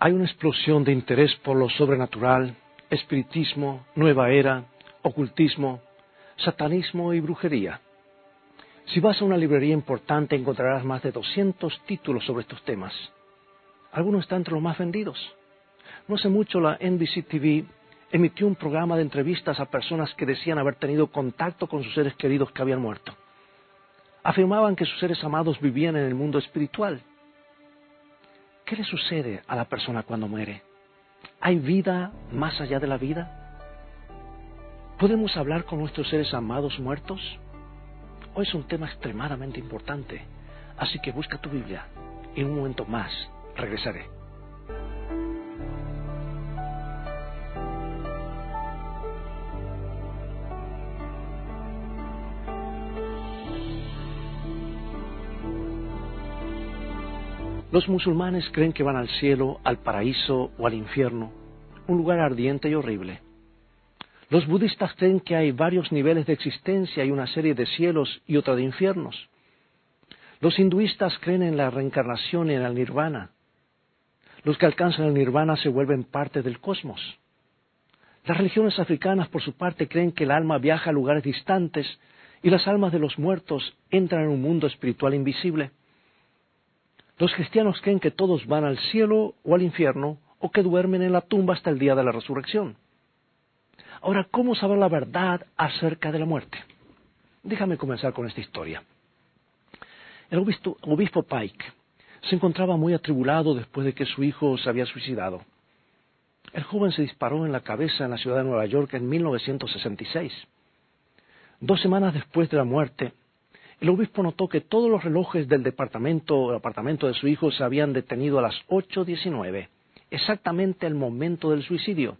Hay una explosión de interés por lo sobrenatural, espiritismo, nueva era, ocultismo, satanismo y brujería. Si vas a una librería importante encontrarás más de 200 títulos sobre estos temas. Algunos están entre los más vendidos. No hace mucho la NBC TV emitió un programa de entrevistas a personas que decían haber tenido contacto con sus seres queridos que habían muerto. Afirmaban que sus seres amados vivían en el mundo espiritual. ¿Qué le sucede a la persona cuando muere? ¿Hay vida más allá de la vida? ¿Podemos hablar con nuestros seres amados muertos? Hoy es un tema extremadamente importante, así que busca tu Biblia en un momento más regresaré. Los musulmanes creen que van al cielo, al paraíso o al infierno, un lugar ardiente y horrible. Los budistas creen que hay varios niveles de existencia y una serie de cielos y otra de infiernos. Los hinduistas creen en la reencarnación y en el nirvana. Los que alcanzan el nirvana se vuelven parte del cosmos. Las religiones africanas, por su parte, creen que el alma viaja a lugares distantes y las almas de los muertos entran en un mundo espiritual invisible. Los cristianos creen que todos van al cielo o al infierno o que duermen en la tumba hasta el día de la resurrección. Ahora, ¿cómo saber la verdad acerca de la muerte? Déjame comenzar con esta historia. El obispo, Pike se encontraba muy atribulado después de que su hijo se había suicidado. El joven se disparó en la cabeza en la ciudad de Nueva York en 1966. Dos semanas después de la muerte, el obispo notó que todos los relojes del departamento, el apartamento de su hijo se habían detenido a las 8.19, exactamente el momento del suicidio.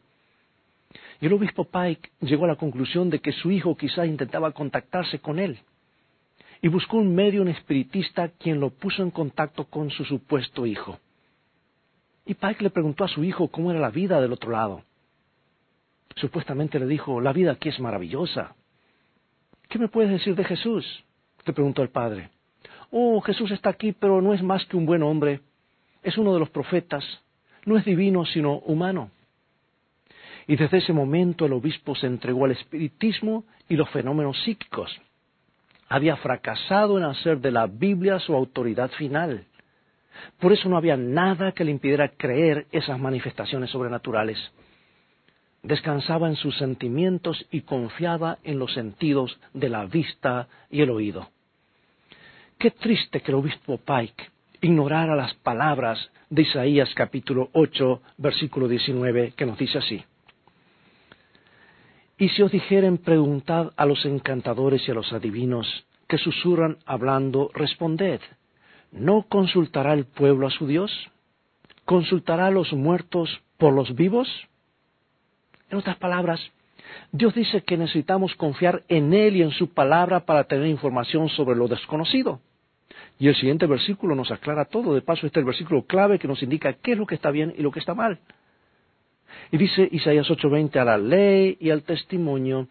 Y el obispo Pike llegó a la conclusión de que su hijo quizá intentaba contactarse con él. Y buscó un medio, un espiritista, quien lo puso en contacto con su supuesto hijo. Y Pike le preguntó a su hijo cómo era la vida del otro lado. Supuestamente le dijo, la vida aquí es maravillosa. ¿Qué me puedes decir de Jesús? Le preguntó el padre. Oh, Jesús está aquí, pero no es más que un buen hombre. Es uno de los profetas. No es divino, sino humano. Y desde ese momento el obispo se entregó al espiritismo y los fenómenos psíquicos. Había fracasado en hacer de la Biblia su autoridad final. Por eso no había nada que le impidiera creer esas manifestaciones sobrenaturales. Descansaba en sus sentimientos y confiaba en los sentidos de la vista y el oído. Qué triste que el obispo Pike ignorara las palabras de Isaías capítulo 8, versículo 19, que nos dice así. Y si os dijeren preguntad a los encantadores y a los adivinos que susurran hablando, responded, ¿no consultará el pueblo a su Dios? ¿Consultará a los muertos por los vivos? En otras palabras, Dios dice que necesitamos confiar en Él y en su palabra para tener información sobre lo desconocido. Y el siguiente versículo nos aclara todo. De paso, este es el versículo clave que nos indica qué es lo que está bien y lo que está mal. Y dice Isaías 8:20, a la ley y al testimonio,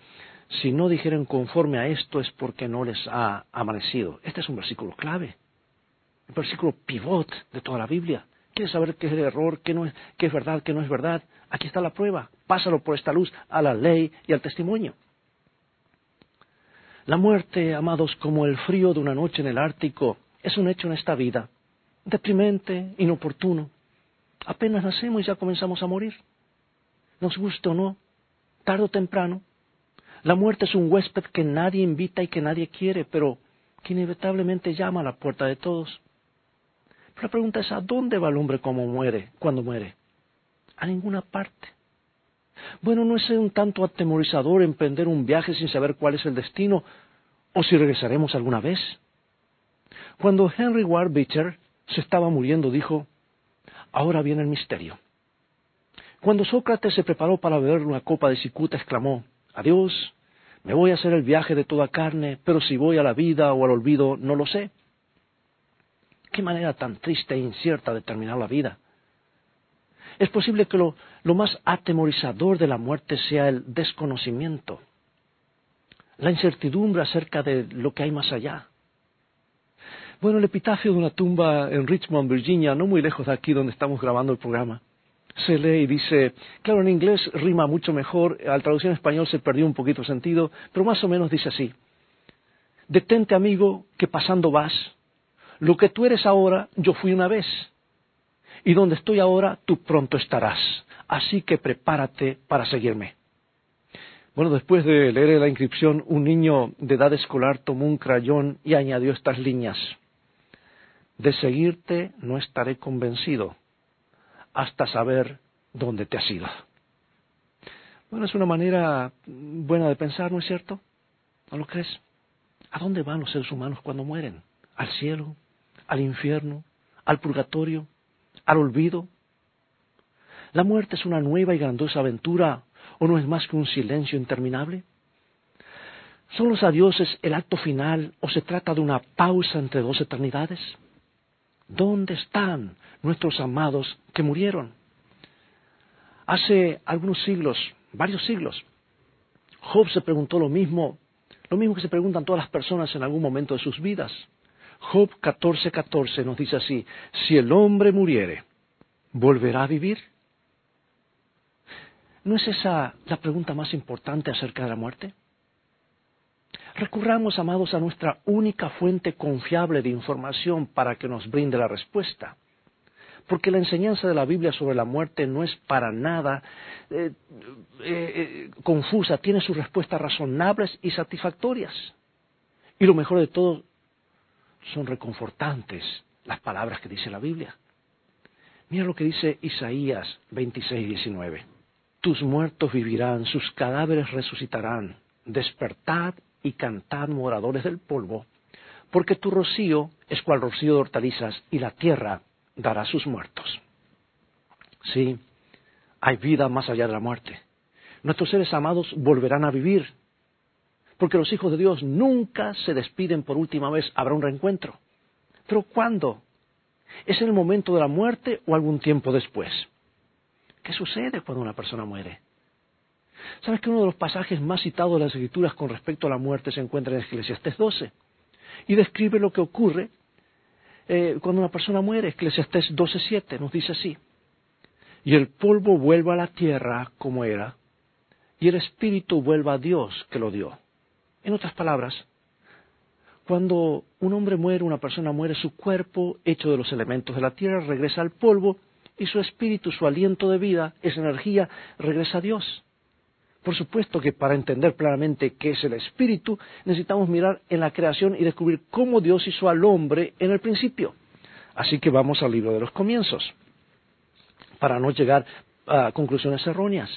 si no dijeren conforme a esto es porque no les ha amanecido. Este es un versículo clave, un versículo pivot de toda la Biblia. ¿Quieres saber qué es el error, qué, no es, qué es verdad, qué no es verdad? Aquí está la prueba. Pásalo por esta luz a la ley y al testimonio. La muerte, amados, como el frío de una noche en el Ártico, es un hecho en esta vida, deprimente, inoportuno. Apenas nacemos y ya comenzamos a morir. Nos guste o no, tarde o temprano. La muerte es un huésped que nadie invita y que nadie quiere, pero que inevitablemente llama a la puerta de todos. Pero la pregunta es, ¿a dónde va el hombre como muere, cuando muere? A ninguna parte. Bueno, ¿no es un tanto atemorizador emprender un viaje sin saber cuál es el destino o si regresaremos alguna vez? Cuando Henry Ward Beecher se estaba muriendo, dijo, ahora viene el misterio. Cuando Sócrates se preparó para beber una copa de cicuta, exclamó, adiós, me voy a hacer el viaje de toda carne, pero si voy a la vida o al olvido, no lo sé. Qué manera tan triste e incierta de terminar la vida. Es posible que lo, lo más atemorizador de la muerte sea el desconocimiento, la incertidumbre acerca de lo que hay más allá. Bueno, el epitafio de una tumba en Richmond, Virginia, no muy lejos de aquí donde estamos grabando el programa, se lee y dice, claro, en inglés rima mucho mejor, al traducción en español se perdió un poquito el sentido, pero más o menos dice así, detente amigo que pasando vas, lo que tú eres ahora, yo fui una vez, y donde estoy ahora, tú pronto estarás, así que prepárate para seguirme. Bueno, después de leer la inscripción, un niño de edad escolar tomó un crayón y añadió estas líneas. De seguirte no estaré convencido hasta saber dónde te has ido. Bueno, es una manera buena de pensar, ¿no es cierto? ¿No lo crees? ¿A dónde van los seres humanos cuando mueren? ¿Al cielo? ¿Al infierno? ¿Al purgatorio? ¿Al olvido? ¿La muerte es una nueva y grandiosa aventura o no es más que un silencio interminable? ¿Son los adioses el acto final o se trata de una pausa entre dos eternidades? ¿Dónde están nuestros amados que murieron? Hace algunos siglos, varios siglos, Job se preguntó lo mismo, lo mismo que se preguntan todas las personas en algún momento de sus vidas. Job 14:14 14 nos dice así, si el hombre muriere, ¿volverá a vivir? ¿No es esa la pregunta más importante acerca de la muerte? Recurramos, amados, a nuestra única fuente confiable de información para que nos brinde la respuesta. Porque la enseñanza de la Biblia sobre la muerte no es para nada eh, eh, eh, confusa, tiene sus respuestas razonables y satisfactorias. Y lo mejor de todo, son reconfortantes las palabras que dice la Biblia. Mira lo que dice Isaías 26, 19 tus muertos vivirán, sus cadáveres resucitarán. Despertad y cantad moradores del polvo, porque tu rocío es cual rocío de hortalizas y la tierra dará sus muertos. Sí, hay vida más allá de la muerte. Nuestros seres amados volverán a vivir, porque los hijos de Dios nunca se despiden por última vez, habrá un reencuentro. Pero ¿cuándo? ¿Es en el momento de la muerte o algún tiempo después? ¿Qué sucede cuando una persona muere? ¿Sabes que uno de los pasajes más citados de las Escrituras con respecto a la muerte se encuentra en Eclesiastés 12? Y describe lo que ocurre eh, cuando una persona muere. Eclesiastés 12.7 nos dice así. Y el polvo vuelva a la tierra como era, y el espíritu vuelva a Dios que lo dio. En otras palabras, cuando un hombre muere, una persona muere, su cuerpo, hecho de los elementos de la tierra, regresa al polvo y su espíritu, su aliento de vida, esa energía, regresa a Dios. Por supuesto que para entender claramente qué es el espíritu, necesitamos mirar en la creación y descubrir cómo Dios hizo al hombre en el principio. Así que vamos al libro de los comienzos, para no llegar a conclusiones erróneas.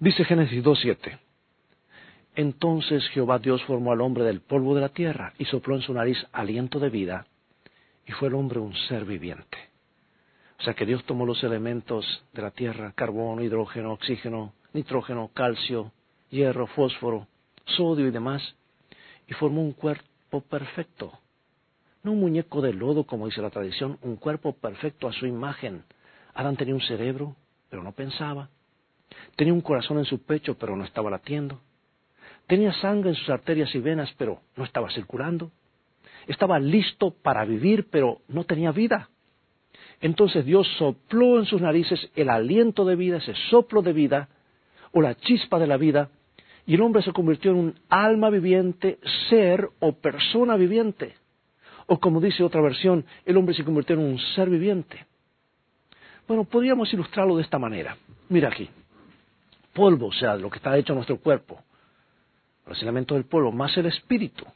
Dice Génesis 2.7. Entonces Jehová Dios formó al hombre del polvo de la tierra y sopló en su nariz aliento de vida, y fue el hombre un ser viviente. O sea que Dios tomó los elementos de la tierra, carbono, hidrógeno, oxígeno, nitrógeno, calcio, hierro, fósforo, sodio y demás, y formó un cuerpo perfecto. No un muñeco de lodo, como dice la tradición, un cuerpo perfecto a su imagen. Adán tenía un cerebro, pero no pensaba. Tenía un corazón en su pecho, pero no estaba latiendo. Tenía sangre en sus arterias y venas, pero no estaba circulando. Estaba listo para vivir, pero no tenía vida. Entonces Dios sopló en sus narices el aliento de vida, ese soplo de vida, o la chispa de la vida, y el hombre se convirtió en un alma viviente, ser o persona viviente. O como dice otra versión, el hombre se convirtió en un ser viviente. Bueno, podríamos ilustrarlo de esta manera. Mira aquí, polvo, o sea, lo que está hecho nuestro cuerpo, los elementos del polvo, más el espíritu,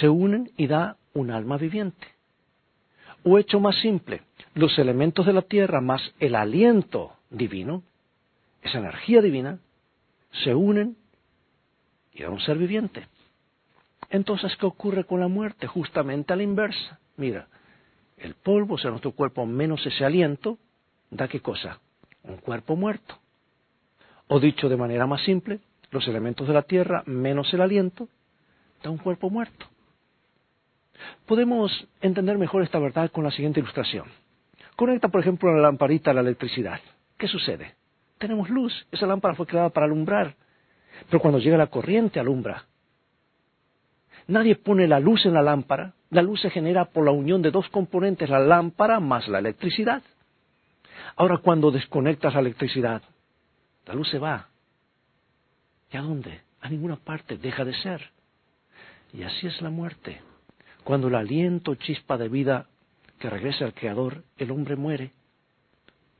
se unen y da un alma viviente. O hecho más simple, los elementos de la tierra más el aliento divino, esa energía divina, se unen y dan un ser viviente. Entonces, ¿qué ocurre con la muerte? Justamente a la inversa. Mira, el polvo, o sea, nuestro cuerpo menos ese aliento, da qué cosa? Un cuerpo muerto. O dicho de manera más simple, los elementos de la tierra menos el aliento, da un cuerpo muerto. Podemos entender mejor esta verdad con la siguiente ilustración. Conecta, por ejemplo, la lamparita a la electricidad. ¿Qué sucede? Tenemos luz. Esa lámpara fue creada para alumbrar. Pero cuando llega la corriente, alumbra. Nadie pone la luz en la lámpara. La luz se genera por la unión de dos componentes, la lámpara más la electricidad. Ahora cuando desconectas la electricidad, la luz se va. ¿Y a dónde? A ninguna parte, deja de ser. Y así es la muerte. Cuando el aliento chispa de vida que regresa al Creador, el hombre muere.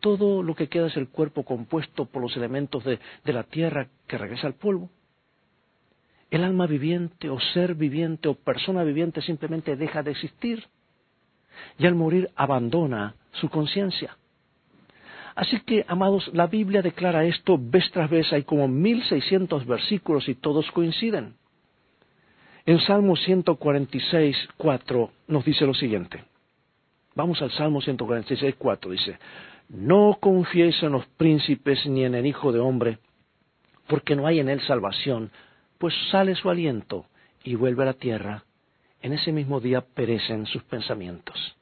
Todo lo que queda es el cuerpo compuesto por los elementos de, la tierra que regresa al polvo. El alma viviente o ser viviente o persona viviente simplemente deja de existir y al morir abandona su conciencia. Así que, amados, la Biblia declara esto vez tras vez, hay como 1600 versículos y todos coinciden. En Salmo 146, 4 nos dice lo siguiente. Vamos al Salmo 146, 4, dice, No confiéis en los príncipes ni en el Hijo de Hombre, porque no hay en él salvación, pues sale su aliento y vuelve a la tierra, en ese mismo día perecen sus pensamientos.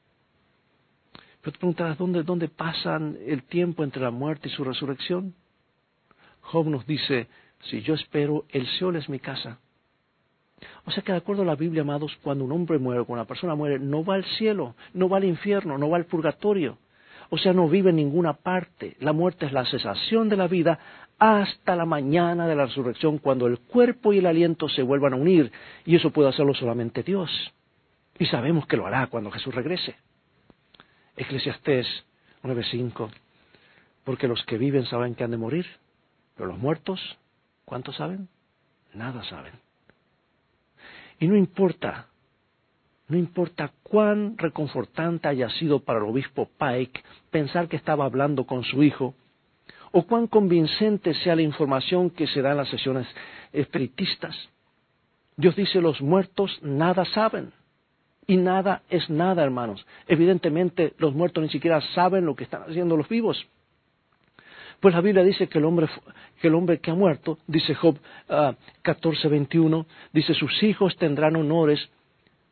Pero te preguntarás, ¿dónde, ¿dónde pasan el tiempo entre la muerte y su resurrección? Job nos dice, si yo espero, el Seol es mi casa. O sea que de acuerdo a la Biblia, amados, cuando un hombre muere, cuando una persona muere, no va al cielo, no va al infierno, no va al purgatorio. O sea, no vive en ninguna parte. La muerte es la cesación de la vida hasta la mañana de la resurrección, cuando el cuerpo y el aliento se vuelvan a unir. Y eso puede hacerlo solamente Dios. Y sabemos que lo hará cuando Jesús regrese. Eclesiastés 9:5, porque los que viven saben que han de morir, pero los muertos, ¿cuántos saben? Nada saben. Y no importa, no importa cuán reconfortante haya sido para el obispo Pike pensar que estaba hablando con su hijo, o cuán convincente sea la información que se da en las sesiones espiritistas. Dios dice, los muertos nada saben. Y nada es nada, hermanos. Evidentemente los muertos ni siquiera saben lo que están haciendo los vivos. Pues la Biblia dice que el hombre que, el hombre que ha muerto, dice Job 14:21, ah, dice sus hijos tendrán honores,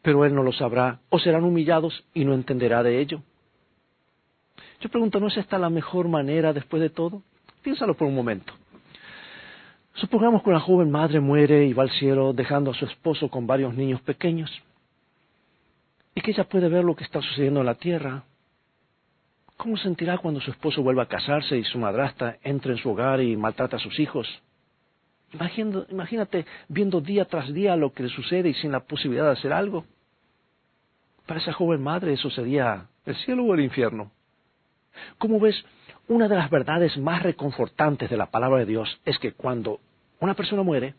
pero él no lo sabrá, o serán humillados y no entenderá de ello. Yo pregunto, ¿no es esta la mejor manera después de todo? Piénsalo por un momento. Supongamos que una joven madre muere y va al cielo dejando a su esposo con varios niños pequeños y que ella puede ver lo que está sucediendo en la tierra. ¿Cómo sentirá cuando su esposo vuelva a casarse y su madrastra entre en su hogar y maltrata a sus hijos? Imagínate viendo día tras día lo que le sucede y sin la posibilidad de hacer algo. Para esa joven madre eso sería el cielo o el infierno. Como ves, una de las verdades más reconfortantes de la palabra de Dios es que cuando una persona muere,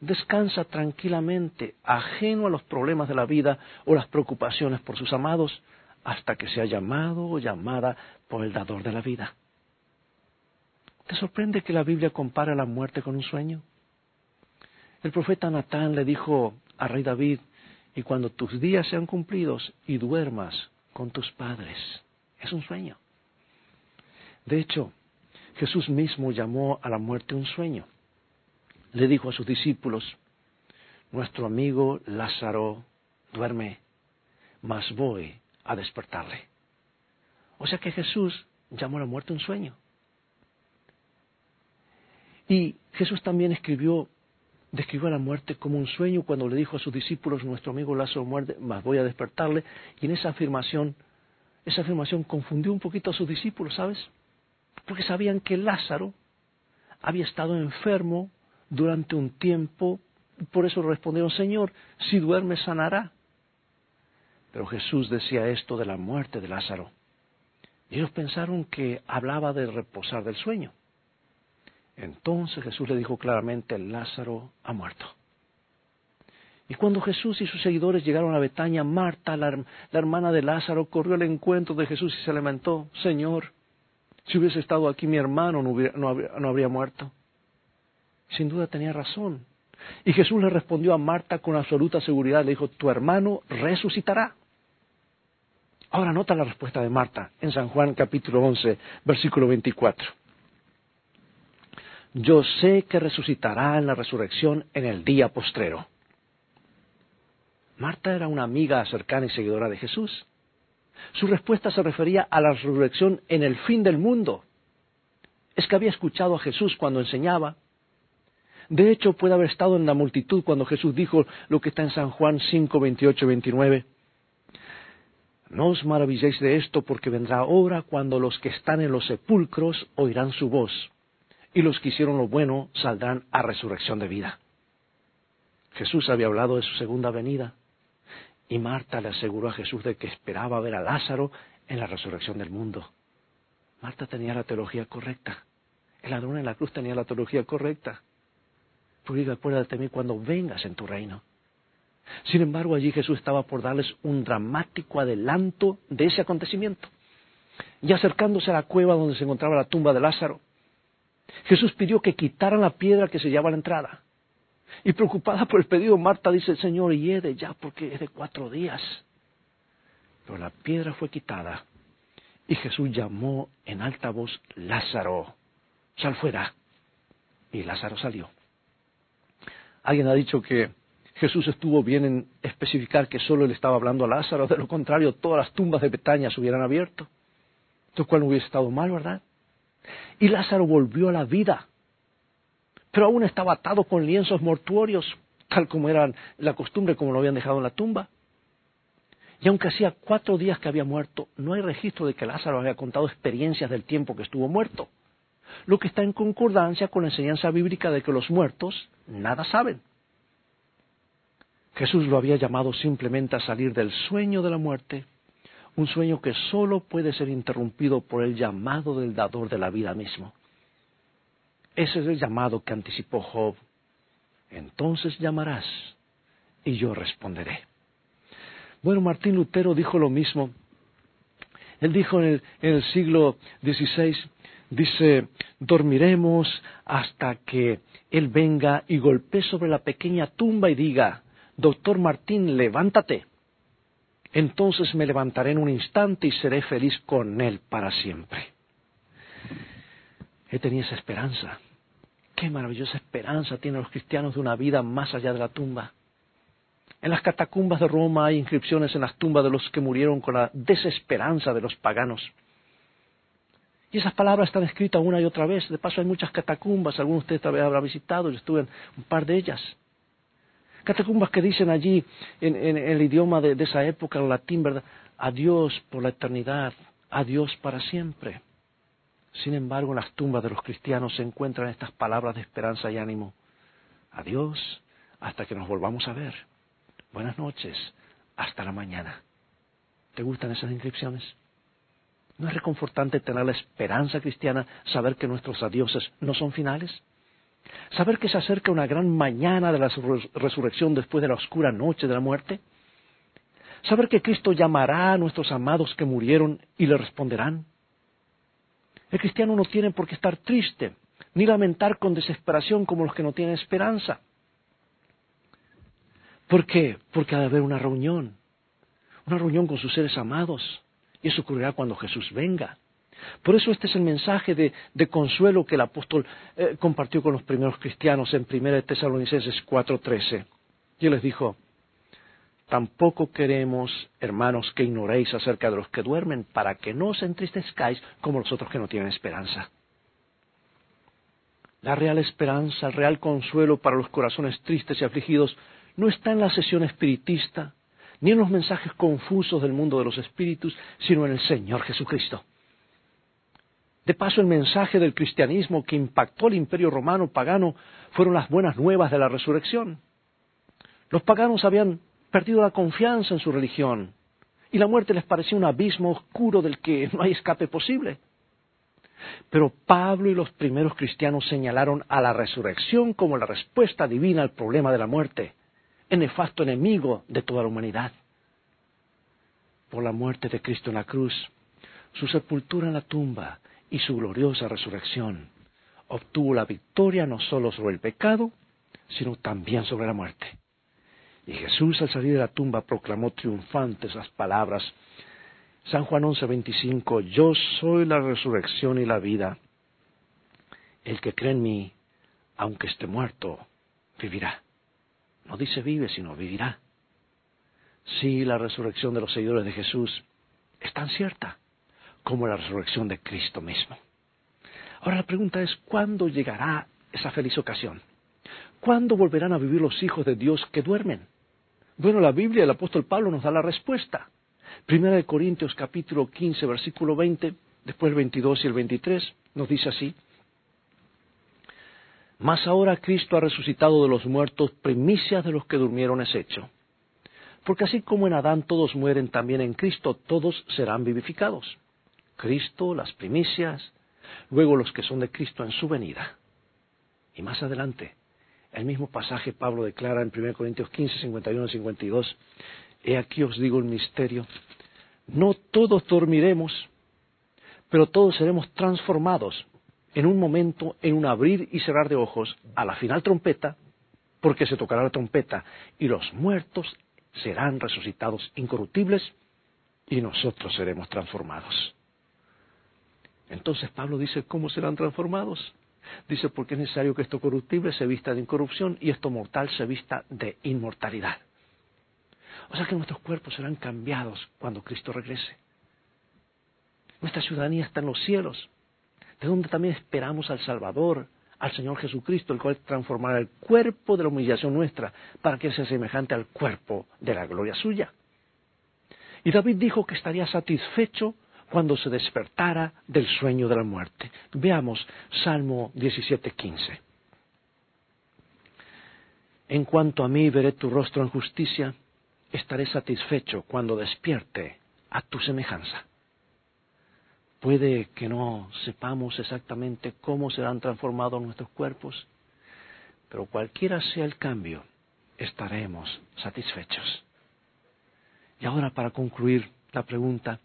descansa tranquilamente, ajeno a los problemas de la vida o las preocupaciones por sus amados, hasta que sea llamado o llamada por el dador de la vida. ¿Te sorprende que la Biblia compara la muerte con un sueño? El profeta Natán le dijo a rey David, y cuando tus días sean cumplidos y duermas con tus padres, es un sueño. De hecho, Jesús mismo llamó a la muerte un sueño le dijo a sus discípulos, nuestro amigo Lázaro duerme, mas voy a despertarle. O sea que Jesús llamó a la muerte un sueño. Y Jesús también escribió, describió a la muerte como un sueño cuando le dijo a sus discípulos, nuestro amigo Lázaro muerde, mas voy a despertarle. Y en esa afirmación, esa afirmación confundió un poquito a sus discípulos, ¿sabes? Porque sabían que Lázaro había estado enfermo durante un tiempo. Por eso respondieron, Señor, si duerme sanará. Pero Jesús decía esto de la muerte de Lázaro. Y ellos pensaron que hablaba de reposar del sueño. Entonces Jesús le dijo claramente, Lázaro ha muerto. Y cuando Jesús y sus seguidores llegaron a Betania, Marta, la, hermana de Lázaro, corrió al encuentro de Jesús y se lamentó, Señor, si hubiese estado aquí mi hermano no habría muerto. Sin duda tenía razón. Y Jesús le respondió a Marta con absoluta seguridad, le dijo, tu hermano resucitará. Ahora nota la respuesta de Marta en San Juan capítulo 11, versículo 24. Yo sé que resucitará en la resurrección en el día postrero. Marta era una amiga cercana y seguidora de Jesús. Su respuesta se refería a la resurrección en el fin del mundo. Es que había escuchado a Jesús cuando enseñaba, de hecho, puede haber estado en la multitud cuando Jesús dijo lo que está en San Juan 5, 28 29. No os maravilléis de esto, porque vendrá hora cuando los que están en los sepulcros oirán su voz, y los que hicieron lo bueno saldrán a resurrección de vida. Jesús había hablado de su segunda venida, y Marta le aseguró a Jesús de que esperaba ver a Lázaro en la resurrección del mundo. Marta tenía la teología correcta. El ladrón en la cruz tenía la teología correcta. Porque acuérdate de mí cuando vengas en tu reino. Sin embargo, allí Jesús estaba por darles un dramático adelanto de ese acontecimiento. Y acercándose a la cueva donde se encontraba la tumba de Lázaro, Jesús pidió que quitaran la piedra que se llevaba a la entrada. Y preocupada por el pedido, Marta dice, Señor, hiede ya porque es de cuatro días. Pero la piedra fue quitada y Jesús llamó en alta voz, Lázaro, sal fuera. Y Lázaro salió. Alguien ha dicho que Jesús estuvo bien en especificar que solo él estaba hablando a Lázaro, de lo contrario todas las tumbas de Betania se hubieran abierto, lo cual no hubiese estado mal, ¿verdad? Y Lázaro volvió a la vida, pero aún estaba atado con lienzos mortuorios, tal como era la costumbre, como lo habían dejado en la tumba. Y aunque hacía cuatro días que había muerto, no hay registro de que Lázaro había contado experiencias del tiempo que estuvo muerto, lo que está en concordancia con la enseñanza bíblica de que los muertos nada saben. Jesús lo había llamado simplemente a salir del sueño de la muerte, un sueño que sólo puede ser interrumpido por el llamado del dador de la vida mismo. Ese es el llamado que anticipó Job. Entonces llamarás y yo responderé. Bueno, Martín Lutero dijo lo mismo. Él dijo en el, siglo XVI, dice, dormiremos hasta que Él venga y golpee sobre la pequeña tumba y diga, Doctor Martín, levántate. Entonces me levantaré en un instante y seré feliz con Él para siempre. He tenido esa esperanza. Qué maravillosa esperanza tienen los cristianos de una vida más allá de la tumba. En las catacumbas de Roma hay inscripciones en las tumbas de los que murieron con la desesperanza de los paganos. Y esas palabras están escritas una y otra vez. De paso hay muchas catacumbas, algunos de ustedes tal vez habrá visitado, yo estuve en un par de ellas. Catacumbas que dicen allí en, el idioma de, esa época, en latín, ¿verdad? Adiós por la eternidad, adiós para siempre. Sin embargo, en las tumbas de los cristianos se encuentran estas palabras de esperanza y ánimo. Adiós hasta que nos volvamos a ver. Buenas noches, hasta la mañana. ¿Te gustan esas inscripciones? ¿No es reconfortante tener la esperanza cristiana, saber que nuestros adioses no son finales? Saber que se acerca una gran mañana de la resurrección después de la oscura noche de la muerte. Saber que Cristo llamará a nuestros amados que murieron y le responderán. El cristiano no tiene por qué estar triste, ni lamentar con desesperación como los que no tienen esperanza. ¿Por qué? Porque ha de haber una reunión, una reunión con sus seres amados, y eso ocurrirá cuando Jesús venga. Por eso este es el mensaje de, consuelo que el apóstol eh, compartió con los primeros cristianos en 1 Tesalonicenses 4:13. Y les dijo, tampoco queremos, hermanos, que ignoréis acerca de los que duermen, para que no os entristezcáis como los otros que no tienen esperanza. La real esperanza, el real consuelo para los corazones tristes y afligidos no está en la sesión espiritista, ni en los mensajes confusos del mundo de los espíritus, sino en el Señor Jesucristo. De paso, el mensaje del cristianismo que impactó el imperio romano pagano fueron las buenas nuevas de la resurrección. Los paganos habían perdido la confianza en su religión y la muerte les parecía un abismo oscuro del que no hay escape posible. Pero Pablo y los primeros cristianos señalaron a la resurrección como la respuesta divina al problema de la muerte, nefasto enemigo de toda la humanidad. Por la muerte de Cristo en la cruz, su sepultura en la tumba y su gloriosa resurrección, obtuvo la victoria no solo sobre el pecado, sino también sobre la muerte. Y Jesús al salir de la tumba proclamó triunfante esas palabras. San Juan 11:25, yo soy la resurrección y la vida. El que cree en mí, aunque esté muerto, vivirá. No dice vive, sino vivirá. Sí, la resurrección de los seguidores de Jesús es tan cierta como la resurrección de Cristo mismo. Ahora la pregunta es, ¿cuándo llegará esa feliz ocasión? ¿Cuándo volverán a vivir los hijos de Dios que duermen? Bueno, la Biblia, el apóstol Pablo nos da la respuesta. Primera de Corintios capítulo 15, versículo 20, después el 22 y el 23, nos dice así. Mas ahora Cristo ha resucitado de los muertos, primicias de los que durmieron es hecho. Porque así como en Adán todos mueren, también en Cristo todos serán vivificados. Cristo, las primicias, luego los que son de Cristo en su venida. Y más adelante, el mismo pasaje Pablo declara en 1 Corintios 15, 51 y 52, He aquí os digo el misterio, no todos dormiremos, pero todos seremos transformados en un momento, en un abrir y cerrar de ojos, a la final trompeta, porque se tocará la trompeta, y los muertos serán resucitados incorruptibles, y nosotros seremos transformados. Entonces Pablo dice, ¿cómo serán transformados? Dice, porque es necesario que esto corruptible se vista de incorrupción y esto mortal se vista de inmortalidad. O sea que nuestros cuerpos serán cambiados cuando Cristo regrese. Nuestra ciudadanía está en los cielos, de donde también esperamos al Salvador, al Señor Jesucristo, el cual transformará el cuerpo de la humillación nuestra para que sea semejante al cuerpo de la gloria suya. Y David dijo que estaría satisfecho cuando se despertara del sueño de la muerte. Veamos Salmo 17:15. En cuanto a mí veré tu rostro en justicia, estaré satisfecho cuando despierte a tu semejanza. Puede que no sepamos exactamente cómo serán transformados nuestros cuerpos, pero cualquiera sea el cambio, estaremos satisfechos. Y ahora para concluir la pregunta,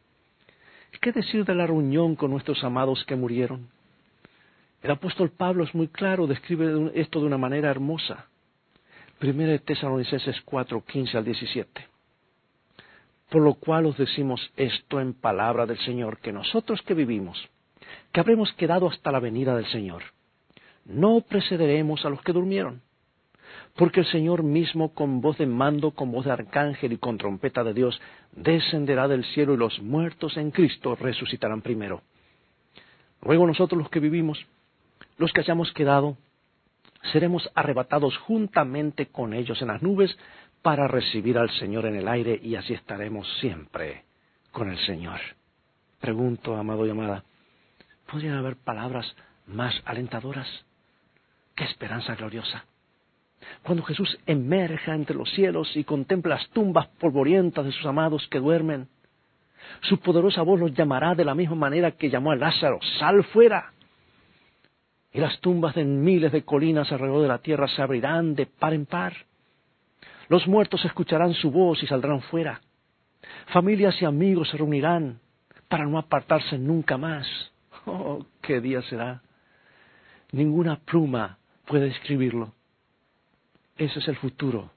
¿qué decir de la reunión con nuestros amados que murieron? El apóstol Pablo es muy claro, describe esto de una manera hermosa. Primera de Tesalonicenses 4, 15 al 17. Por lo cual os decimos esto en palabra del Señor, que nosotros que vivimos, que habremos quedado hasta la venida del Señor, no precederemos a los que durmieron. Porque el Señor mismo con voz de mando, con voz de arcángel y con trompeta de Dios, descenderá del cielo y los muertos en Cristo resucitarán primero. Luego nosotros los que vivimos, los que hayamos quedado, seremos arrebatados juntamente con ellos en las nubes para recibir al Señor en el aire y así estaremos siempre con el Señor. Pregunto, amado y amada, ¿podrían haber palabras más alentadoras? ¡Qué esperanza gloriosa! Cuando Jesús emerja entre los cielos y contempla las tumbas polvorientas de sus amados que duermen, su poderosa voz los llamará de la misma manera que llamó a Lázaro, sal fuera. Y las tumbas de miles de colinas alrededor de la tierra se abrirán de par en par los muertos escucharán su voz y saldrán fuera. Familias y amigos se reunirán para no apartarse nunca más. Oh, qué día será. Ninguna pluma puede describirlo. Ese es el futuro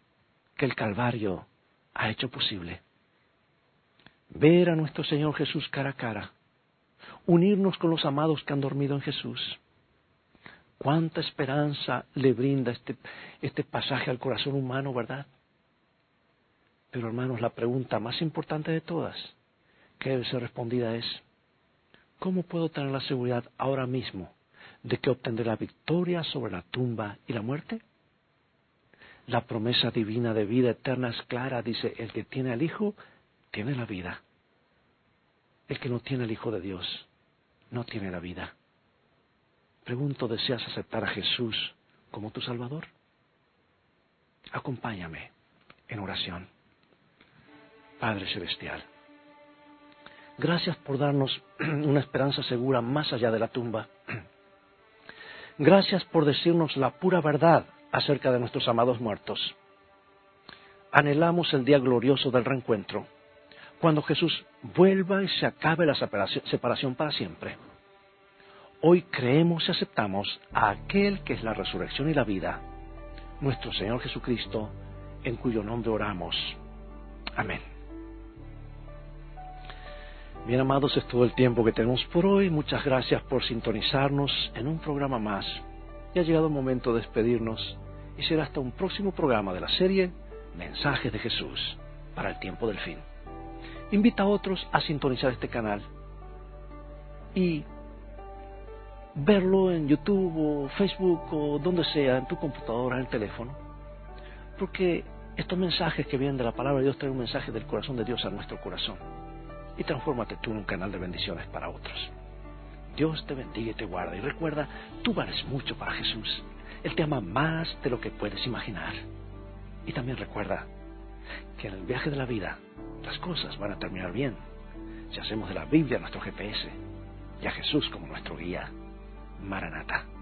que el Calvario ha hecho posible. Ver a nuestro Señor Jesús cara a cara, unirnos con los amados que han dormido en Jesús. Cuánta esperanza le brinda este, este pasaje al corazón humano, ¿verdad? Pero hermanos, la pregunta más importante de todas que debe ser respondida es, ¿cómo puedo tener la seguridad ahora mismo de que obtendré la victoria sobre la tumba y la muerte? La promesa divina de vida eterna es clara, dice, el que tiene al Hijo, tiene la vida. El que no tiene el Hijo de Dios, no tiene la vida. Pregunto, ¿deseas aceptar a Jesús como tu Salvador? Acompáñame en oración. Padre Celestial. Gracias por darnos una esperanza segura más allá de la tumba. Gracias por decirnos la pura verdad acerca de nuestros amados muertos. Anhelamos el día glorioso del reencuentro, cuando Jesús vuelva y se acabe la separación para siempre. Hoy creemos y aceptamos a aquel que es la resurrección y la vida, nuestro Señor Jesucristo, en cuyo nombre oramos. Amén. Bien amados, es todo el tiempo que tenemos por hoy. Muchas gracias por sintonizarnos en un programa más. Y ha llegado el momento de despedirnos y será hasta un próximo programa de la serie Mensajes de Jesús para el tiempo del fin. Invita a otros a sintonizar este canal y verlo en YouTube o Facebook o donde sea, en tu computadora, en el teléfono, porque Estos mensajes que vienen de la palabra de Dios traen un mensaje del corazón de Dios a nuestro corazón. Y transfórmate tú en un canal de bendiciones para otros. Dios te bendiga y te guarda. Y recuerda, tú vales mucho para Jesús. Él te ama más de lo que puedes imaginar. Y también recuerda que en el viaje de la vida las cosas van a terminar bien si hacemos de la Biblia nuestro GPS y a Jesús como nuestro guía. Maranata.